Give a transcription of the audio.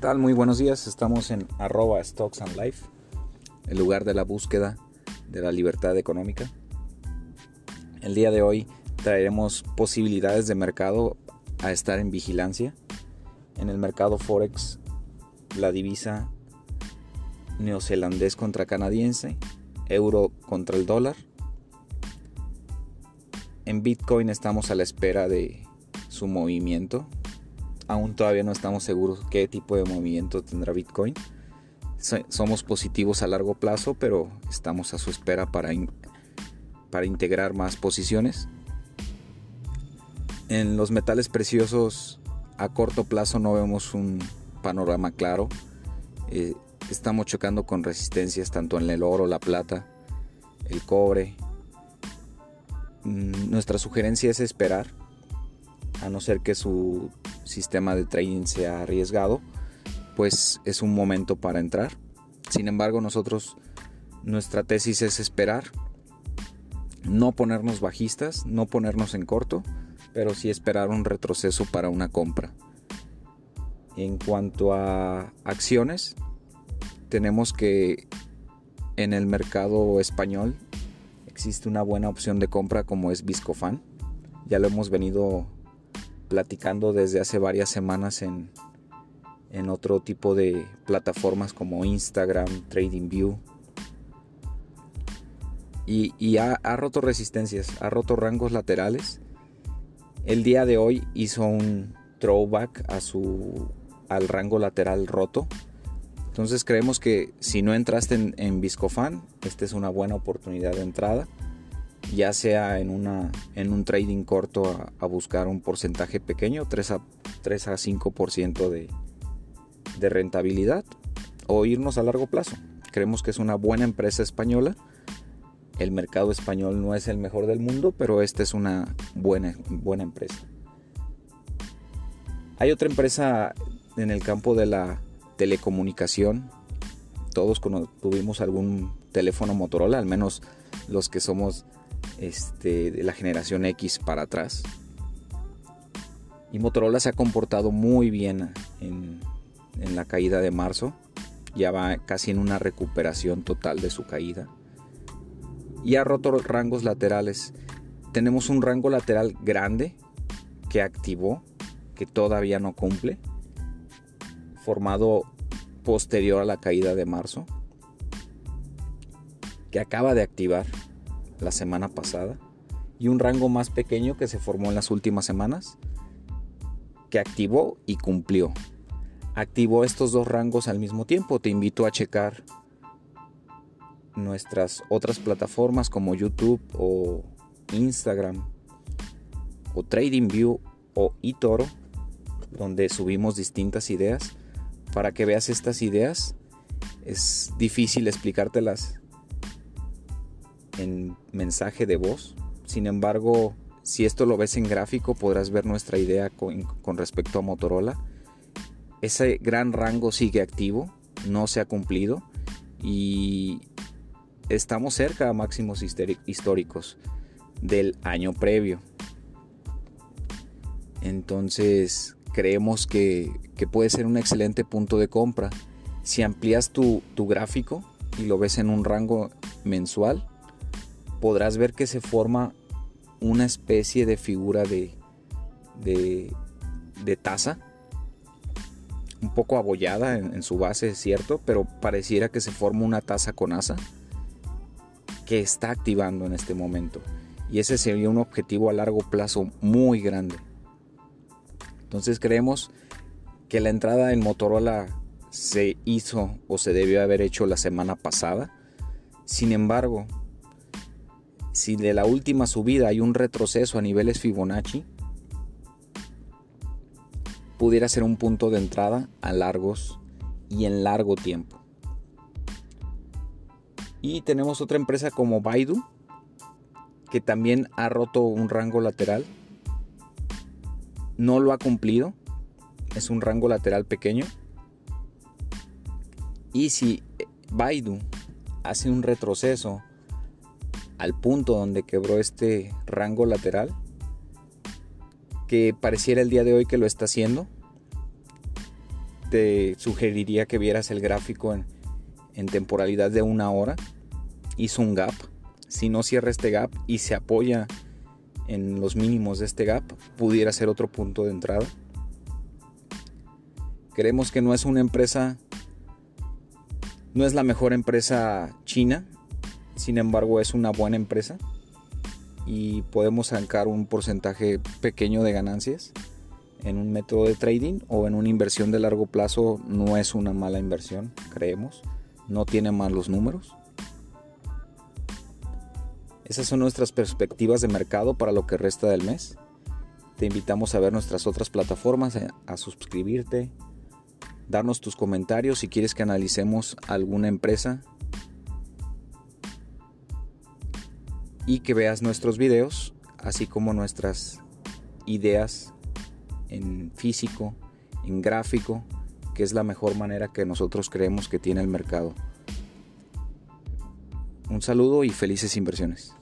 ¿Qué? Muy buenos días. Estamos en arroba Stocks and Life, el lugar de la búsqueda de la libertad económica. El día de hoy traeremos posibilidades de mercado a estar en vigilancia. En el mercado Forex, la divisa neozelandés contra canadiense, euro contra el dólar. En Bitcoin estamos a la espera de su movimiento. Aún todavía no estamos seguros qué tipo de movimiento tendrá Bitcoin. Somos positivos a largo plazo, pero estamos a su espera para, para integrar más posiciones. En los metales preciosos a corto plazo no vemos un panorama claro. Eh, estamos chocando con resistencias tanto en el oro, la plata, el cobre. Mm, nuestra sugerencia es esperar, a no ser que su sistema de trading sea arriesgado, pues es un momento para entrar. Sin embargo, nosotros, nuestra tesis es esperar, no ponernos bajistas, no ponernos en corto, pero sí esperar un retroceso para una compra. En cuanto a acciones, tenemos que en el mercado español existe una buena opción de compra como es Viscofan. Ya lo hemos venido platicando desde hace varias semanas en, en otro tipo de plataformas como Instagram, TradingView. Y, y ha, ha, roto resistencias, ha roto rangos laterales. El día de hoy hizo un throwback a su, al rango lateral roto entonces creemos que si no entraste en, en Viscofan, esta es una buena oportunidad de entrada, ya sea en, una, en un trading corto a, buscar un porcentaje pequeño, 3 a, 3 a 5% de, de rentabilidad, o irnos a largo plazo. Creemos que es una buena empresa española. El mercado español no es el mejor del mundo, pero esta es una buena, buena empresa. Hay otra empresa en el campo de la telecomunicación. Todos tuvimos algún teléfono Motorola, al menos los que somos este, de la generación X para atrás. Y Motorola se ha comportado muy bien en, en la caída de marzo. Ya va casi en una recuperación total de su caída. Y ha roto rangos laterales. Tenemos un rango lateral grande que activó, que todavía no cumple formado posterior a la caída de marzo, que acaba de activar la semana pasada, y un rango más pequeño que se formó en las últimas semanas, que activó y cumplió. Activó estos dos rangos al mismo tiempo. Te invito a checar nuestras otras plataformas como YouTube o Instagram o TradingView o eToro, donde subimos distintas ideas para que veas estas ideas. Es difícil explicártelas en mensaje de voz. Sin embargo, si esto lo ves en gráfico, podrás ver nuestra idea con, respecto a Motorola. Ese gran rango sigue activo, no se ha cumplido y estamos cerca a máximos históricos del año previo. Entonces, creemos que, puede ser un excelente punto de compra. Si amplías tu, gráfico y lo ves en un rango mensual, podrás ver que se forma una especie de figura de, de, taza, un poco abollada en, en, su base, es cierto, pero pareciera que se forma una taza con asa que está activando en este momento. Y ese sería un objetivo a largo plazo muy grande. Entonces creemos que la entrada en Motorola se hizo o se debió haber hecho la semana pasada. Sin embargo, si de la última subida hay un retroceso a niveles Fibonacci, pudiera ser un punto de entrada a largos y en largo tiempo. Y tenemos otra empresa como Baidu, que también ha roto un rango lateral no lo ha cumplido. Es un rango lateral pequeño. Y si Baidu hace un retroceso al punto donde quebró este rango lateral, que pareciera el día de hoy que lo está haciendo, te sugeriría que vieras el gráfico en, temporalidad de una hora. Hizo un gap. Si no cierra este gap y se apoya en los mínimos de este gap, pudiera ser otro punto de entrada. Creemos que no es una empresa, no es la mejor empresa china, sin embargo es una buena empresa y podemos sacar un porcentaje pequeño de ganancias en un método de trading o en una inversión de largo plazo no es una mala inversión, creemos, no tiene malos números. Esas son nuestras perspectivas de mercado para lo que resta del mes. Te invitamos a ver nuestras otras plataformas, a suscribirte, darnos tus comentarios si quieres que analicemos alguna empresa y que veas nuestros videos, así como nuestras ideas en físico, en gráfico, que es la mejor manera que nosotros creemos que tiene el mercado. Un saludo y felices inversiones.